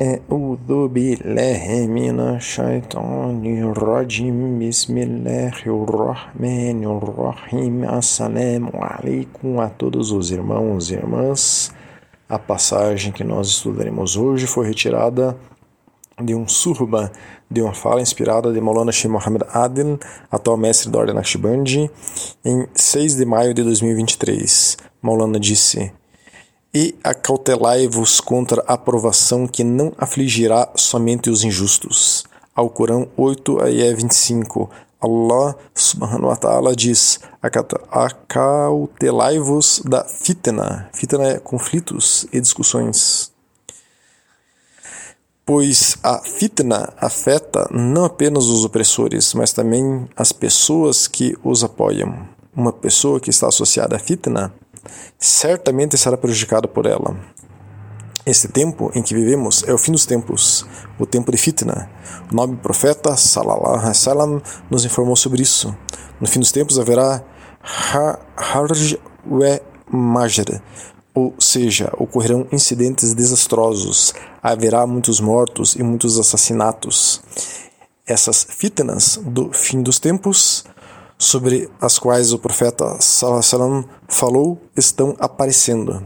أعوذ بالله من الشيطان الرجيم بسم الله الرحمن الرحيم Assalamu alaikum a todos os irmãos e irmãs A passagem que nós estudaremos hoje foi retirada de um surba, de uma fala inspirada de Maulana Sheikh Mohammed Adil, atual mestre da Ordem Naqshbandi, em 6 de maio de 2023. Maulana disse e acautelai-vos contra a provação que não afligirá somente os injustos. Ao Corão 8, ayé 25. Allah subhanahu wa ta'ala diz: Acautelai-vos da fitna. Fitna é conflitos e discussões. Pois a fitna afeta não apenas os opressores, mas também as pessoas que os apoiam. Uma pessoa que está associada à fitna certamente será prejudicado por ela. Este tempo em que vivemos é o fim dos tempos, o tempo de fitna. O nobre profeta, salallahu wasallam, nos informou sobre isso. No fim dos tempos haverá harj we majr, ou seja, ocorrerão incidentes desastrosos, haverá muitos mortos e muitos assassinatos. Essas fitnas do fim dos tempos sobre as quais o profeta Salam falou estão aparecendo.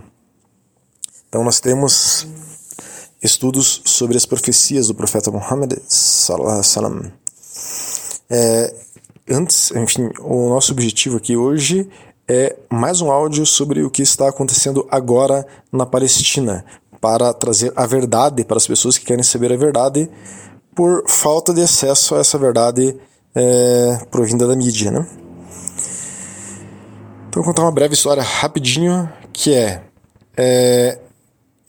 Então nós temos estudos sobre as profecias do profeta Muhammad Salam. É, antes, enfim, o nosso objetivo aqui hoje é mais um áudio sobre o que está acontecendo agora na Palestina, para trazer a verdade para as pessoas que querem saber a verdade por falta de acesso a essa verdade é, provinda da mídia, né? Então, vou contar uma breve história rapidinho, que é, é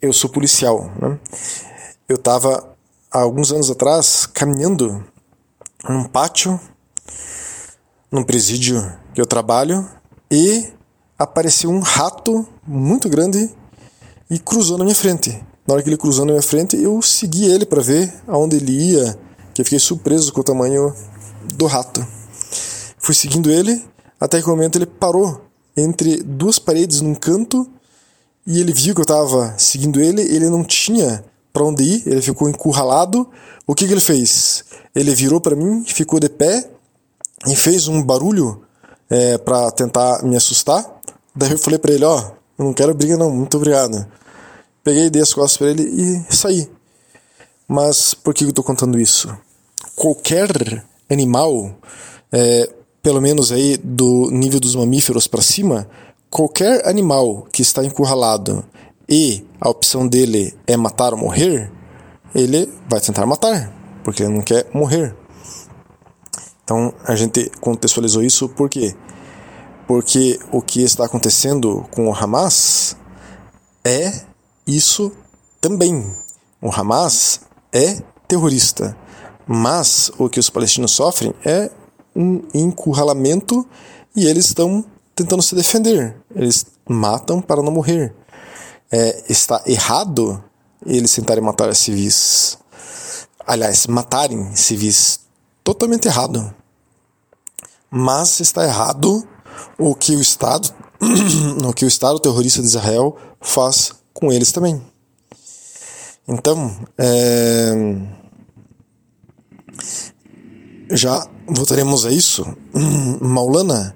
eu sou policial, né? Eu estava há alguns anos atrás caminhando num pátio, num presídio que eu trabalho, e apareceu um rato muito grande e cruzou na minha frente. Na hora que ele cruzou na minha frente, eu segui ele para ver aonde ele ia, que eu fiquei surpreso com o tamanho do rato. Fui seguindo ele até que o momento ele parou entre duas paredes num canto e ele viu que eu estava seguindo ele, ele não tinha para onde ir, ele ficou encurralado. O que, que ele fez? Ele virou para mim, ficou de pé e fez um barulho é, para tentar me assustar. Daí eu falei para ele: Ó, oh, eu não quero briga, não, muito obrigado. Peguei, dei as costas para ele e saí. Mas por que eu estou contando isso? Qualquer animal, é, pelo menos aí do nível dos mamíferos para cima, qualquer animal que está encurralado e a opção dele é matar ou morrer, ele vai tentar matar, porque ele não quer morrer. Então a gente contextualizou isso por quê? Porque o que está acontecendo com o Hamas é isso também. O Hamas é terrorista. Mas o que os palestinos sofrem é um encurralamento e eles estão tentando se defender. Eles matam para não morrer. É, está errado eles tentarem matar civis. Aliás, matarem civis. Totalmente errado. Mas está errado o que o Estado, o que o Estado terrorista de Israel faz com eles também. Então, é já voltaremos a isso. Maulana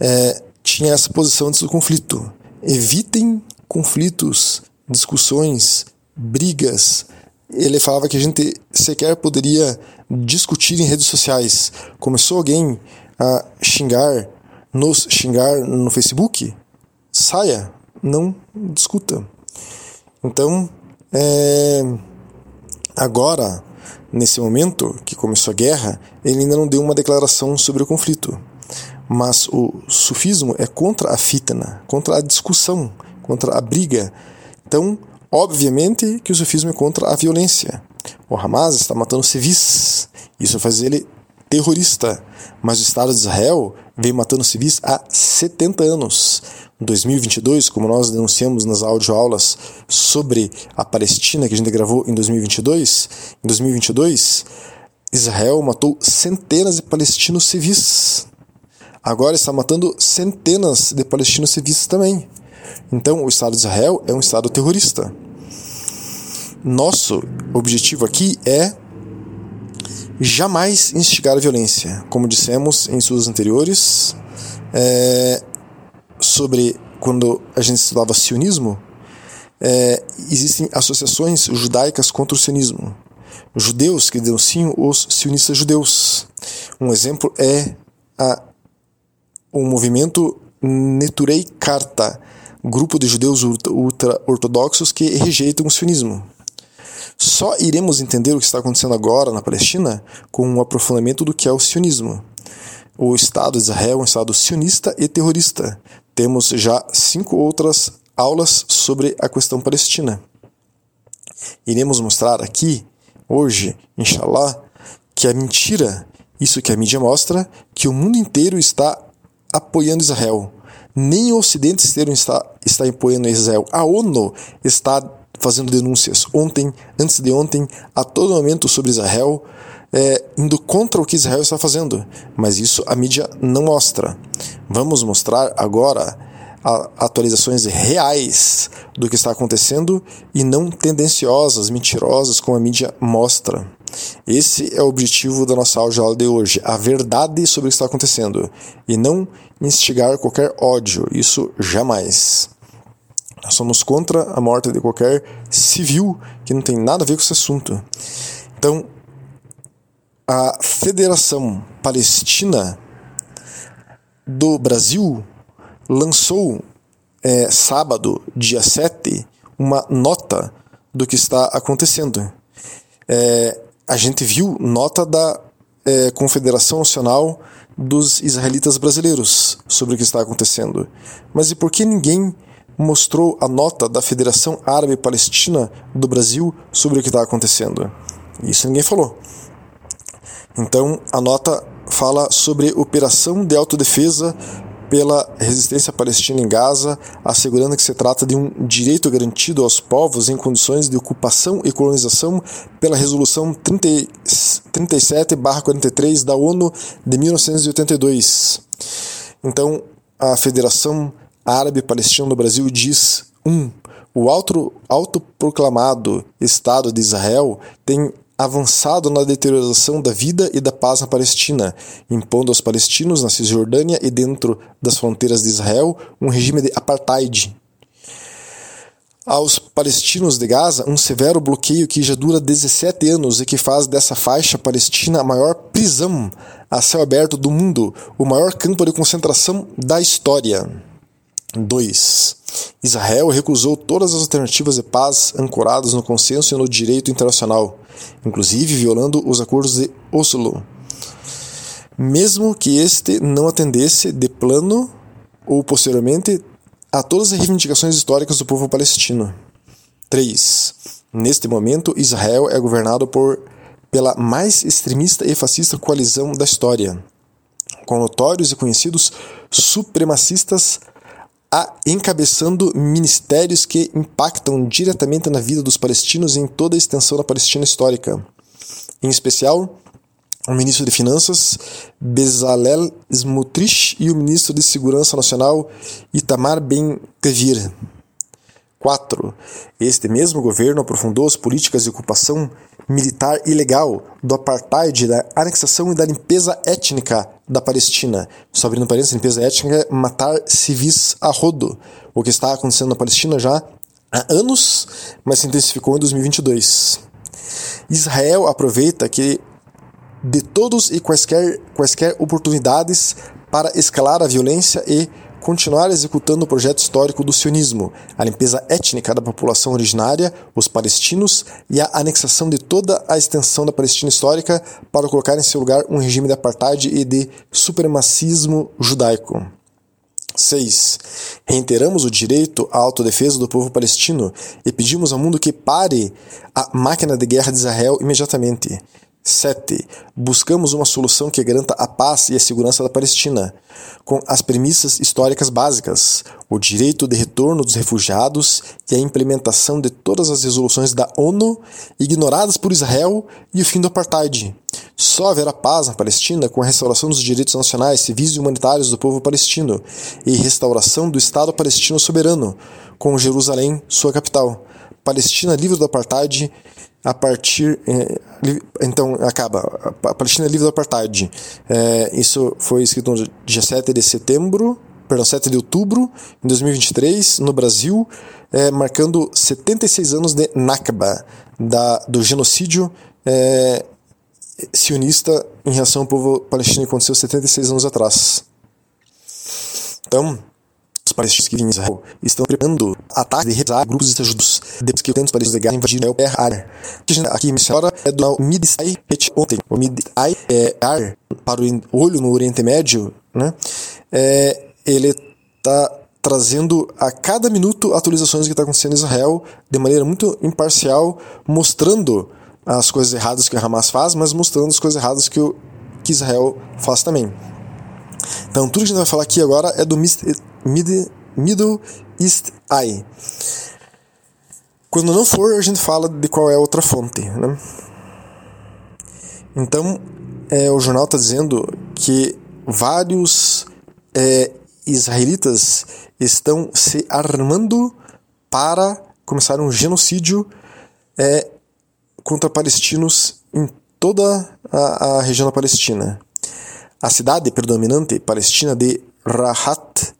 é, tinha essa posição antes do conflito. Evitem conflitos, discussões, brigas. Ele falava que a gente sequer poderia discutir em redes sociais. Começou alguém a xingar, nos xingar no Facebook? Saia, não discuta. Então, é, agora Nesse momento que começou a guerra, ele ainda não deu uma declaração sobre o conflito. Mas o sufismo é contra a fitna, contra a discussão, contra a briga. Então, obviamente que o sufismo é contra a violência. O Hamas está matando civis. Isso faz ele terrorista. Mas o Estado de Israel vem matando civis há 70 anos. 2022, como nós denunciamos nas audioaulas sobre a Palestina que a gente gravou em 2022, em 2022, Israel matou centenas de palestinos civis. Agora está matando centenas de palestinos civis também. Então, o Estado de Israel é um Estado terrorista. nosso objetivo aqui é jamais instigar a violência. Como dissemos em estudos anteriores, é, sobre quando a gente estudava sionismo, é, existem associações judaicas contra o sionismo. Judeus que denunciam os sionistas judeus. Um exemplo é a, o movimento Neturei Karta, grupo de judeus ultra-ortodoxos que rejeitam o sionismo. Só iremos entender o que está acontecendo agora na Palestina com um aprofundamento do que é o sionismo. O Estado de Israel é um Estado sionista e terrorista. Temos já cinco outras aulas sobre a questão palestina. Iremos mostrar aqui, hoje, inshallah, que a mentira, isso que a mídia mostra, que o mundo inteiro está apoiando Israel. Nem o Ocidente inteiro está, está apoiando Israel. A ONU está fazendo denúncias ontem, antes de ontem, a todo momento sobre Israel, é, indo contra o que Israel está fazendo. Mas isso a mídia não mostra. Vamos mostrar agora atualizações reais do que está acontecendo e não tendenciosas, mentirosas, como a mídia mostra. Esse é o objetivo da nossa aula de hoje, a verdade sobre o que está acontecendo e não instigar qualquer ódio, isso jamais. Nós somos contra a morte de qualquer civil que não tem nada a ver com esse assunto. Então, a Federação Palestina do Brasil lançou é, sábado, dia 7, uma nota do que está acontecendo. É, a gente viu nota da é, Confederação Nacional dos Israelitas Brasileiros sobre o que está acontecendo. Mas e por que ninguém mostrou a nota da Federação Árabe Palestina do Brasil sobre o que está acontecendo. Isso ninguém falou. Então, a nota fala sobre operação de autodefesa pela resistência palestina em Gaza, assegurando que se trata de um direito garantido aos povos em condições de ocupação e colonização pela Resolução 37-43 da ONU de 1982. Então, a Federação árabe palestino no Brasil diz 1. Um, o auto, autoproclamado Estado de Israel tem avançado na deterioração da vida e da paz na Palestina, impondo aos palestinos na Cisjordânia e dentro das fronteiras de Israel um regime de apartheid. Aos palestinos de Gaza, um severo bloqueio que já dura 17 anos e que faz dessa faixa palestina a maior prisão a céu aberto do mundo, o maior campo de concentração da história. 2. Israel recusou todas as alternativas de paz ancoradas no consenso e no direito internacional, inclusive violando os acordos de Oslo, mesmo que este não atendesse de plano ou posteriormente a todas as reivindicações históricas do povo palestino. 3. Neste momento, Israel é governado por pela mais extremista e fascista coalizão da história, com notórios e conhecidos supremacistas a encabeçando ministérios que impactam diretamente na vida dos palestinos em toda a extensão da Palestina histórica. Em especial, o ministro de Finanças, Bezalel Smotrich, e o ministro de Segurança Nacional, Itamar Ben-Gvir. 4. Este mesmo governo aprofundou as políticas de ocupação militar ilegal, do apartheid, da anexação e da limpeza étnica da Palestina. Só abrindo parênteses, limpeza étnica é matar civis a rodo, o que está acontecendo na Palestina já há anos, mas se intensificou em 2022. Israel aproveita que de todos e quaisquer, quaisquer oportunidades para escalar a violência e continuar executando o projeto histórico do sionismo, a limpeza étnica da população originária, os palestinos, e a anexação de toda a extensão da Palestina histórica para colocar em seu lugar um regime de apartheid e de supremacismo judaico. 6. Reiteramos o direito à autodefesa do povo palestino e pedimos ao mundo que pare a máquina de guerra de Israel imediatamente. 7. Buscamos uma solução que garanta a paz e a segurança da Palestina, com as premissas históricas básicas: o direito de retorno dos refugiados e a implementação de todas as resoluções da ONU ignoradas por Israel e o fim do apartheid. Só haverá paz na Palestina com a restauração dos direitos nacionais, civis e humanitários do povo palestino e restauração do Estado palestino soberano, com Jerusalém sua capital Palestina livre do apartheid a partir. É, então, acaba. A Palestina livre do apartheid. É, isso foi escrito no dia 7 de setembro, perdão, 7 de outubro de 2023, no Brasil, é, marcando 76 anos de Nakba, da, do genocídio sionista em relação ao povo palestino que aconteceu 76 anos atrás. Então, os palestinos que vivem em Israel estão preparando ataques de realizar grupos de judeus depois que os palestinos de Gaza invadiram a área. Aqui menciona é do Midisai ontem. O Midisai é ar para o olho no Oriente Médio, né? É, ele está trazendo a cada minuto atualizações que está acontecendo em Israel de maneira muito imparcial, mostrando as coisas erradas que o Hamas faz, mas mostrando as coisas erradas que, o, que Israel faz também. Então, tudo que a gente vai falar aqui agora é do Mid, Middle East Eye. Quando não for, a gente fala de qual é a outra fonte. Né? Então, é, o jornal está dizendo que vários é, israelitas estão se armando para começar um genocídio é, contra palestinos em toda a, a região da Palestina. A cidade predominante palestina de Rahat,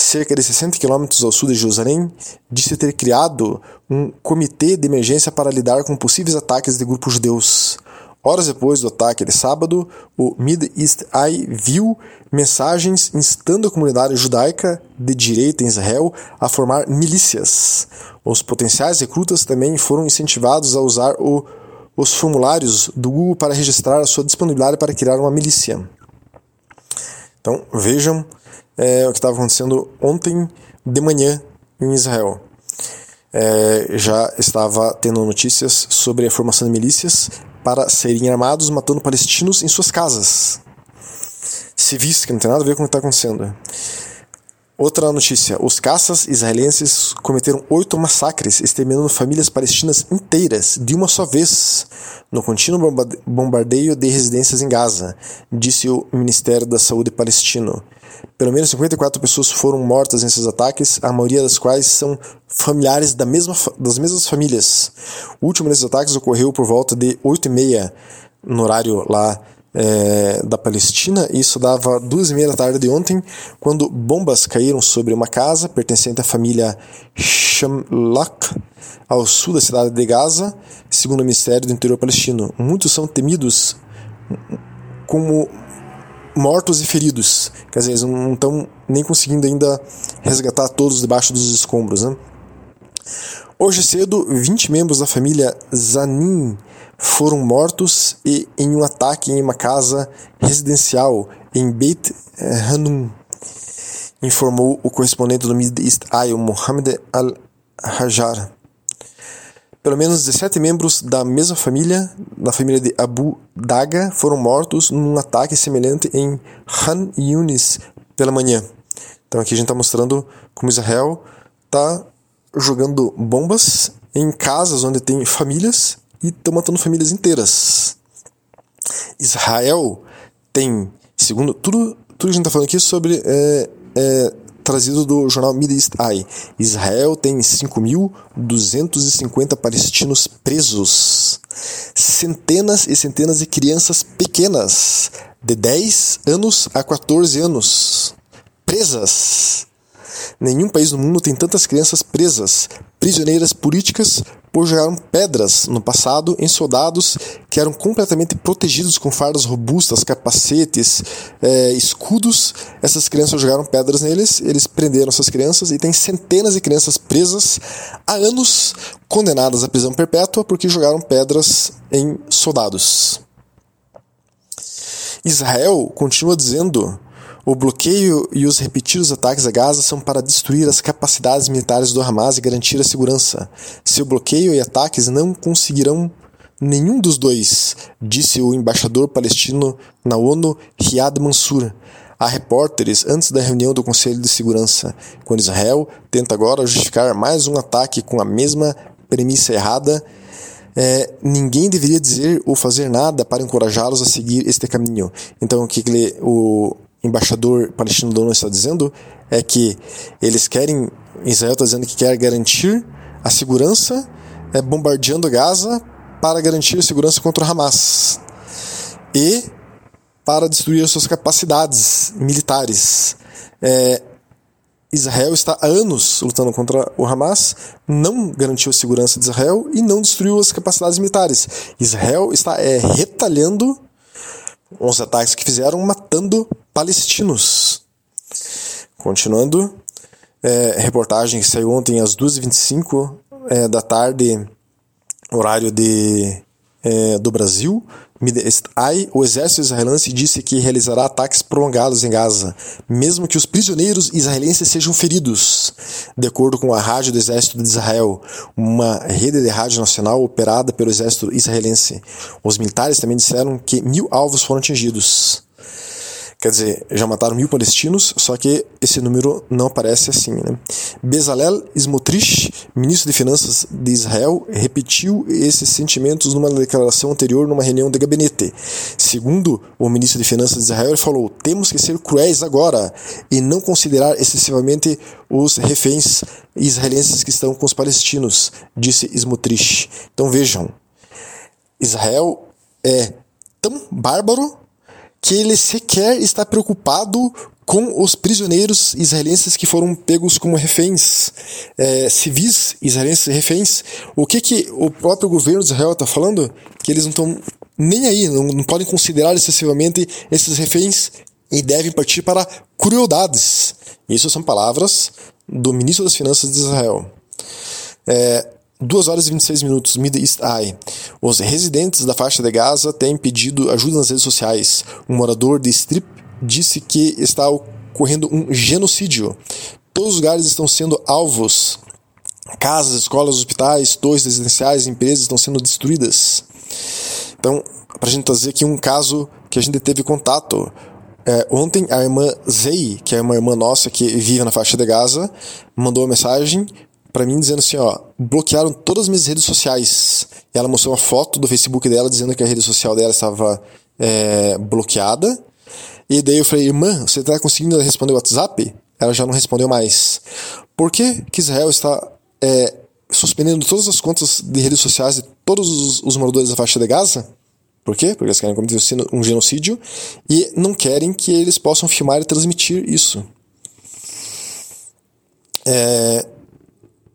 cerca de 60 quilômetros ao sul de Jerusalém, disse ter criado um comitê de emergência para lidar com possíveis ataques de grupos judeus. Horas depois do ataque de sábado, o Mid East Eye viu mensagens instando a comunidade judaica de direita em Israel a formar milícias. Os potenciais recrutas também foram incentivados a usar o, os formulários do Google para registrar a sua disponibilidade para criar uma milícia. Então vejam é, o que estava acontecendo ontem de manhã em Israel. É, já estava tendo notícias sobre a formação de milícias para serem armados matando palestinos em suas casas. Civis, que não tem nada a ver com o que está acontecendo. Outra notícia: os caças israelenses cometeram oito massacres, exterminando famílias palestinas inteiras de uma só vez, no contínuo bombardeio de residências em Gaza, disse o Ministério da Saúde palestino. Pelo menos 54 pessoas foram mortas nesses ataques, a maioria das quais são familiares da mesma, das mesmas famílias. O último desses ataques ocorreu por volta de 8 e meia no horário lá é, da Palestina. Isso dava duas e meia da tarde de ontem, quando bombas caíram sobre uma casa pertencente à família Shamlak, ao sul da cidade de Gaza, segundo o Ministério do Interior palestino. Muitos são temidos como mortos e feridos. Quer dizer, eles não estão nem conseguindo ainda resgatar todos debaixo dos escombros. Né? Hoje cedo, 20 membros da família Zanin foram mortos e em um ataque em uma casa residencial em Beit Hanum, informou o correspondente do Middle East Eye, Mohamed Al-Hajar. Pelo menos 17 membros da mesma família, da família de Abu Daga, foram mortos num ataque semelhante em Han Yunis pela manhã. Então aqui a gente está mostrando como Israel está jogando bombas em casas onde tem famílias e estão matando famílias inteiras. Israel tem, segundo tudo, tudo que a gente está falando aqui sobre é, é, trazido do jornal Middle East Eye. Israel tem 5.250 palestinos presos. Centenas e centenas de crianças pequenas, de 10 anos a 14 anos, presas. Nenhum país do mundo tem tantas crianças presas, prisioneiras políticas, jogaram pedras no passado em soldados que eram completamente protegidos com fardas robustas, capacetes, é, escudos. Essas crianças jogaram pedras neles, eles prenderam essas crianças e tem centenas de crianças presas há anos, condenadas à prisão perpétua porque jogaram pedras em soldados. Israel continua dizendo o bloqueio e os repetidos ataques a Gaza são para destruir as capacidades militares do Hamas e garantir a segurança. Seu bloqueio e ataques não conseguirão nenhum dos dois, disse o embaixador palestino na ONU, Riyad Mansour, a repórteres antes da reunião do Conselho de Segurança, quando Israel tenta agora justificar mais um ataque com a mesma premissa errada. É, ninguém deveria dizer ou fazer nada para encorajá-los a seguir este caminho. Então, o que ele, o, embaixador palestino ONU está dizendo é que eles querem, Israel está dizendo que quer garantir a segurança é, bombardeando Gaza para garantir segurança contra o Hamas e para destruir as suas capacidades militares. É, Israel está há anos lutando contra o Hamas, não garantiu a segurança de Israel e não destruiu as capacidades militares. Israel está é, retalhando os ataques que fizeram, matando palestinos. Continuando, é, reportagem que saiu ontem às 2h25 é, da tarde, horário de, é, do Brasil, o exército israelense disse que realizará ataques prolongados em Gaza, mesmo que os prisioneiros israelenses sejam feridos. De acordo com a rádio do exército de Israel, uma rede de rádio nacional operada pelo exército israelense, os militares também disseram que mil alvos foram atingidos. Quer dizer, já mataram mil palestinos, só que esse número não aparece assim. Né? Bezalel Smotrich, ministro de Finanças de Israel, repetiu esses sentimentos numa declaração anterior numa reunião de gabinete. Segundo o ministro de Finanças de Israel, ele falou: temos que ser cruéis agora e não considerar excessivamente os reféns israelenses que estão com os palestinos, disse Smotrich. Então vejam, Israel é tão bárbaro que ele sequer está preocupado com os prisioneiros israelenses que foram pegos como reféns, é, civis israelenses reféns. O que, que o próprio governo de Israel está falando? Que eles não estão nem aí, não, não podem considerar excessivamente esses reféns e devem partir para crueldades. Isso são palavras do ministro das Finanças de Israel. É, 2 horas e 26 minutos, Middle East Eye. Os residentes da faixa de Gaza têm pedido ajuda nas redes sociais. Um morador de Strip disse que está ocorrendo um genocídio. Todos os lugares estão sendo alvos. Casas, escolas, hospitais, torres residenciais, empresas estão sendo destruídas. Então, para a gente trazer aqui um caso que a gente teve contato. É, ontem a irmã Zei, que é uma irmã nossa que vive na faixa de Gaza, mandou uma mensagem para mim dizendo assim, ó, bloquearam todas as minhas redes sociais. E ela mostrou uma foto do Facebook dela dizendo que a rede social dela estava é, bloqueada. E daí eu falei, irmã, você está conseguindo responder o WhatsApp? Ela já não respondeu mais. Por que, que Israel está é, suspendendo todas as contas de redes sociais de todos os, os moradores da faixa de Gaza? Por quê? Porque eles querem cometer um genocídio e não querem que eles possam filmar e transmitir isso. É,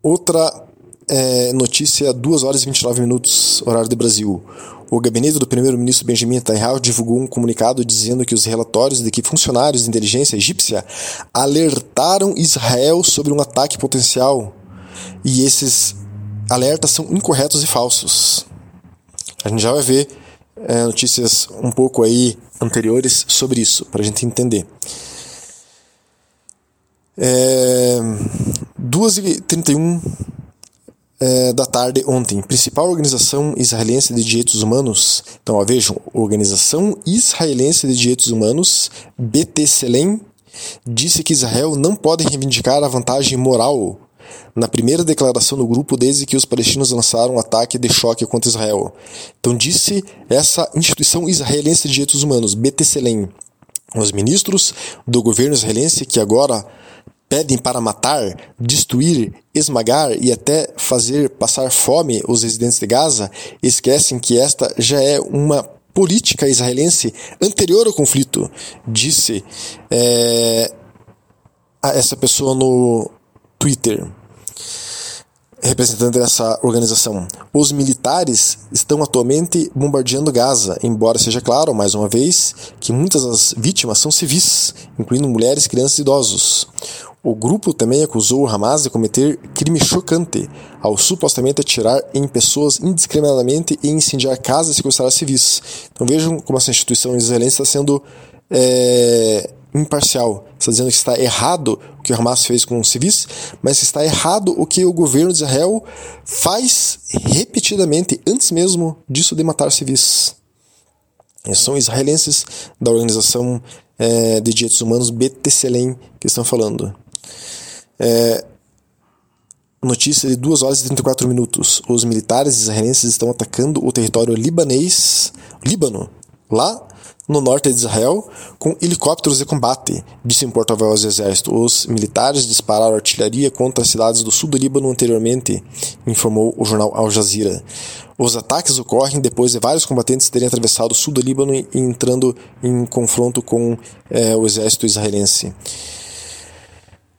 Outra é, notícia, 2 horas e 29 minutos, horário do Brasil. O gabinete do primeiro-ministro Benjamin Netanyahu divulgou um comunicado dizendo que os relatórios de que funcionários de inteligência egípcia alertaram Israel sobre um ataque potencial e esses alertas são incorretos e falsos. A gente já vai ver é, notícias um pouco aí anteriores sobre isso, para a gente entender. É, 2h31 é, da tarde ontem, principal organização israelense de direitos humanos, então ó, vejam, Organização Israelense de Direitos Humanos, BTCLEM, disse que Israel não pode reivindicar a vantagem moral na primeira declaração do grupo desde que os palestinos lançaram um ataque de choque contra Israel. Então disse essa instituição israelense de direitos humanos, BTCLEM, os ministros do governo israelense que agora pedem para matar, destruir, esmagar e até fazer passar fome os residentes de Gaza, esquecem que esta já é uma política israelense anterior ao conflito, disse é, essa pessoa no Twitter representante dessa organização. Os militares estão atualmente bombardeando Gaza, embora seja claro, mais uma vez, que muitas das vítimas são civis, incluindo mulheres, crianças e idosos. O grupo também acusou o Hamas de cometer crime chocante ao supostamente atirar em pessoas indiscriminadamente e incendiar casas e sequestrar civis. Então vejam como essa instituição israelense está sendo é, imparcial. Está dizendo que está errado o que o Hamas fez com os civis, mas está errado o que o governo de Israel faz repetidamente antes mesmo disso de matar civis. São israelenses da organização é, de direitos humanos BTCLEM que estão falando. É, notícia de 2 horas e 34 minutos. Os militares israelenses estão atacando o território libanês, Líbano, lá no norte de Israel com helicópteros de combate, disse um porta-voz do exército. Os militares dispararam artilharia contra as cidades do sul do Líbano anteriormente, informou o jornal Al Jazeera. Os ataques ocorrem depois de vários combatentes terem atravessado o sul do Líbano e entrando em confronto com é, o exército israelense.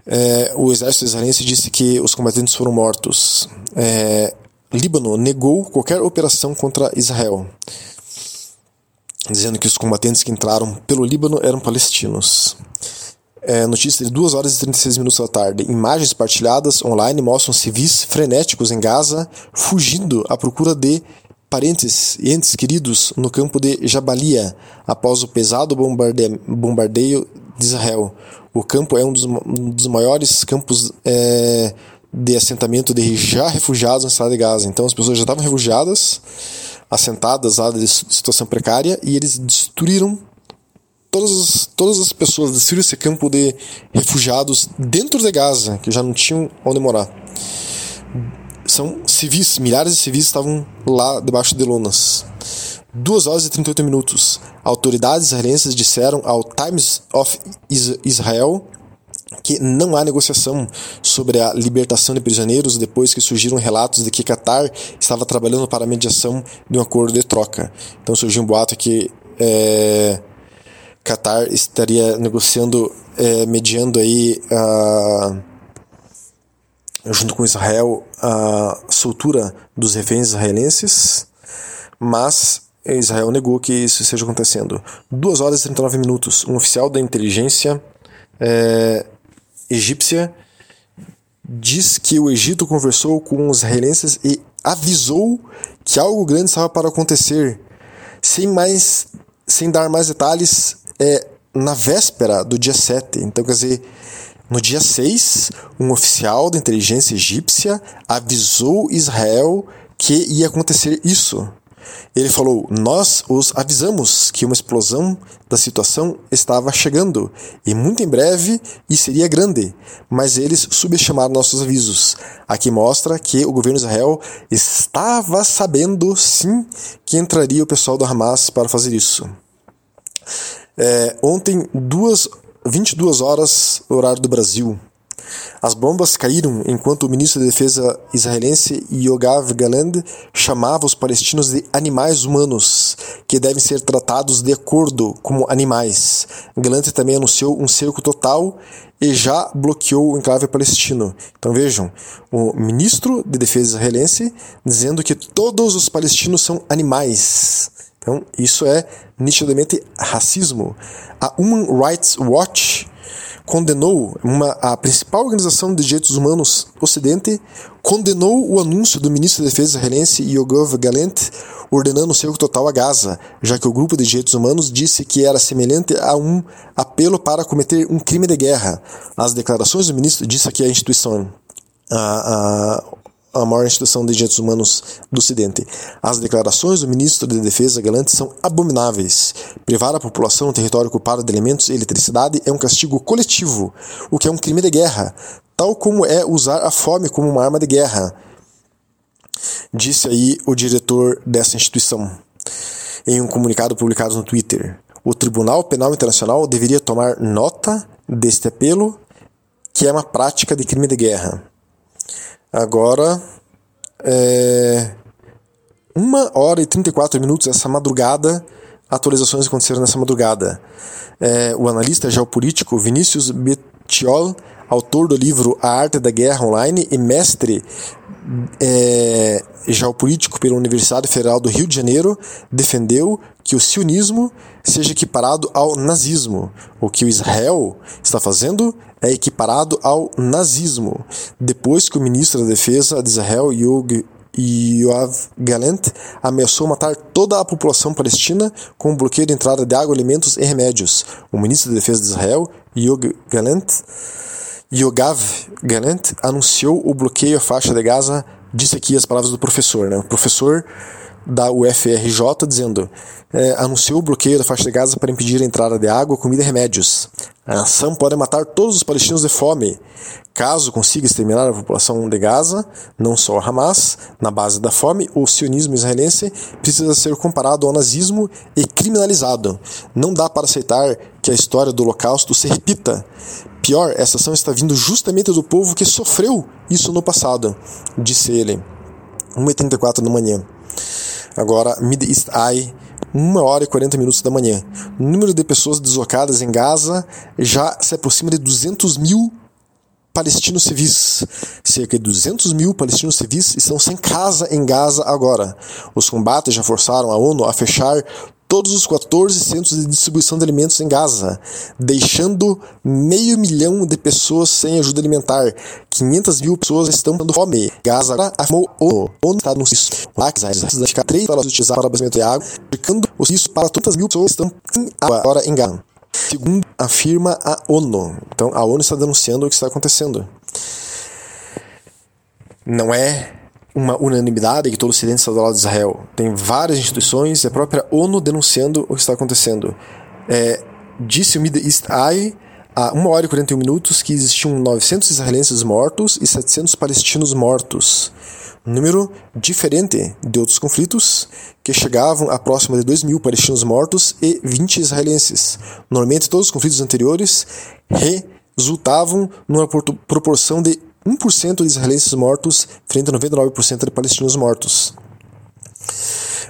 É, o exército israelense disse que os combatentes foram mortos. É, Líbano negou qualquer operação contra Israel dizendo que os combatentes que entraram pelo Líbano eram palestinos. É, notícia de 2 horas e 36 minutos da tarde. Imagens partilhadas online mostram civis frenéticos em Gaza fugindo à procura de parentes e entes queridos no campo de Jabalia após o pesado bombardeio, bombardeio de Israel. O campo é um dos, um dos maiores campos é, de assentamento de já refugiados na cidade de Gaza. Então as pessoas já estavam refugiadas assentadas lá de situação precária e eles destruíram todas as, todas as pessoas, destruíram esse campo de refugiados dentro de Gaza, que já não tinham onde morar. São civis, milhares de civis estavam lá debaixo de lonas. 2 horas e 38 minutos. Autoridades israelenses disseram ao Times of Israel que não há negociação sobre a libertação de prisioneiros depois que surgiram relatos de que Qatar estava trabalhando para a mediação de um acordo de troca. Então surgiu um boato que é, Qatar estaria negociando, é, mediando aí a, junto com Israel a soltura dos reféns israelenses, mas Israel negou que isso esteja acontecendo. 2 horas e 39 minutos. Um oficial da inteligência é, egípcia diz que o Egito conversou com os israelenses e avisou que algo grande estava para acontecer. Sem mais, sem dar mais detalhes, é na véspera do dia 7. Então, quer dizer, no dia 6, um oficial da inteligência egípcia avisou Israel que ia acontecer isso. Ele falou: Nós os avisamos que uma explosão da situação estava chegando e muito em breve e seria grande, mas eles subestimaram nossos avisos. Aqui mostra que o governo de Israel estava sabendo sim que entraria o pessoal do Hamas para fazer isso. É, ontem, duas, 22 horas, horário do Brasil, as bombas caíram enquanto o ministro da Defesa israelense Yogav Galand chamava os palestinos de animais humanos, que devem ser tratados de acordo como animais. Galand também anunciou um cerco total e já bloqueou o enclave palestino. Então vejam, o ministro de Defesa israelense dizendo que todos os palestinos são animais. Então isso é nitidamente racismo. A Human Rights Watch condenou uma, a principal organização de direitos humanos Ocidente condenou o anúncio do ministro da Defesa israelense Yoav Gallant ordenando o cerco total a Gaza, já que o grupo de direitos humanos disse que era semelhante a um apelo para cometer um crime de guerra. As declarações do ministro disse aqui a instituição a, a, a maior instituição de direitos humanos do Ocidente. As declarações do ministro de Defesa Galante são abomináveis. Privar a população do território ocupado de alimentos e eletricidade é um castigo coletivo, o que é um crime de guerra, tal como é usar a fome como uma arma de guerra, disse aí o diretor dessa instituição em um comunicado publicado no Twitter. O Tribunal Penal Internacional deveria tomar nota deste apelo, que é uma prática de crime de guerra. Agora, é, uma hora e 34 minutos essa madrugada, atualizações aconteceram nessa madrugada. É, o analista geopolítico Vinícius Bettiol, autor do livro A Arte da Guerra Online e mestre é, geopolítico pela Universidade Federal do Rio de Janeiro, defendeu que o sionismo seja equiparado ao nazismo. O que o Israel está fazendo é equiparado ao nazismo. Depois que o ministro da Defesa de Israel, Yoav Galant, ameaçou matar toda a população palestina com um bloqueio de entrada de água, alimentos e remédios. O ministro da Defesa de Israel, Yoav Galant, Yogav Galant anunciou o bloqueio à faixa de Gaza, disse aqui as palavras do professor. Né? O professor da UFRJ dizendo é, anunciou o bloqueio da faixa de Gaza para impedir a entrada de água, comida e remédios. A ação pode matar todos os palestinos de fome. Caso consiga exterminar a população de Gaza, não só a Hamas, na base da fome, o sionismo israelense precisa ser comparado ao nazismo e criminalizado. Não dá para aceitar que a história do Holocausto se repita. Pior, essa ação está vindo justamente do povo que sofreu isso no passado, disse ele. 1h34 da manhã. Agora, Mid East Eye, 1 hora e 40 minutos da manhã. O número de pessoas deslocadas em Gaza já se aproxima de 200 mil palestinos civis. Cerca de 200 mil palestinos civis estão sem casa em Gaza agora. Os combates já forçaram a ONU a fechar todos os 14 centros de distribuição de alimentos em Gaza, deixando meio milhão de pessoas sem ajuda alimentar. 500 mil pessoas estão tendo fome. Gaza afirmou o ONU está no CIS. Vai ficar três para utilizar para abastecimento de água, indicando o CIS para tantas mil pessoas estão sem água agora em Gaza. Segundo afirma a ONU. Então a ONU está denunciando o que está acontecendo. Não é uma unanimidade que todo o Ocidente está do lado de Israel. Tem várias instituições e a própria ONU denunciando o que está acontecendo. É, disse o Middle East Eye há 1 hora e 41 minutos que existiam 900 israelenses mortos e 700 palestinos mortos. Um número diferente de outros conflitos, que chegavam a próxima de 2 mil palestinos mortos e 20 israelenses. Normalmente, todos os conflitos anteriores resultavam numa proporção de 1% de israelenses mortos frente a 99% de palestinos mortos.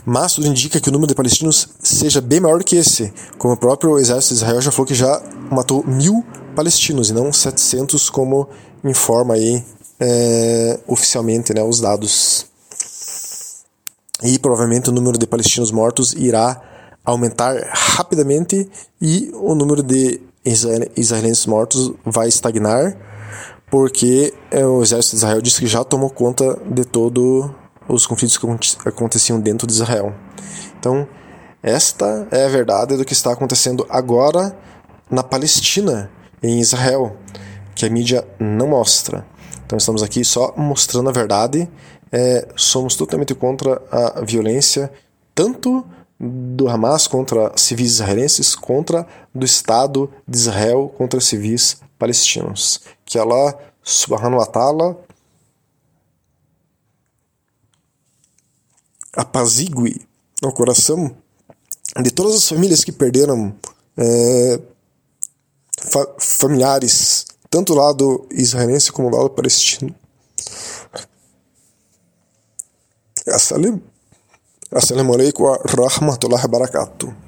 Mas tudo indica que o número de palestinos seja bem maior que esse, como o próprio exército de Israel já falou que já matou mil palestinos e não 700 como informa aí é, oficialmente né, os dados. E provavelmente o número de palestinos mortos irá aumentar rapidamente e o número de israelenses mortos vai estagnar porque é, o exército de Israel disse que já tomou conta de todos os conflitos que aconteciam dentro de Israel. Então, esta é a verdade do que está acontecendo agora na Palestina, em Israel, que a mídia não mostra. Então, estamos aqui só mostrando a verdade. É, somos totalmente contra a violência, tanto do Hamas contra civis israelenses, contra do Estado de Israel contra civis palestinos. Que Allah subhanahu wa ta'ala apazigue o coração de todas as famílias que perderam é, fa familiares, tanto do lado israelense como do lado palestino. Assalamu alaikum wa rahmatullahi wa barakatuh.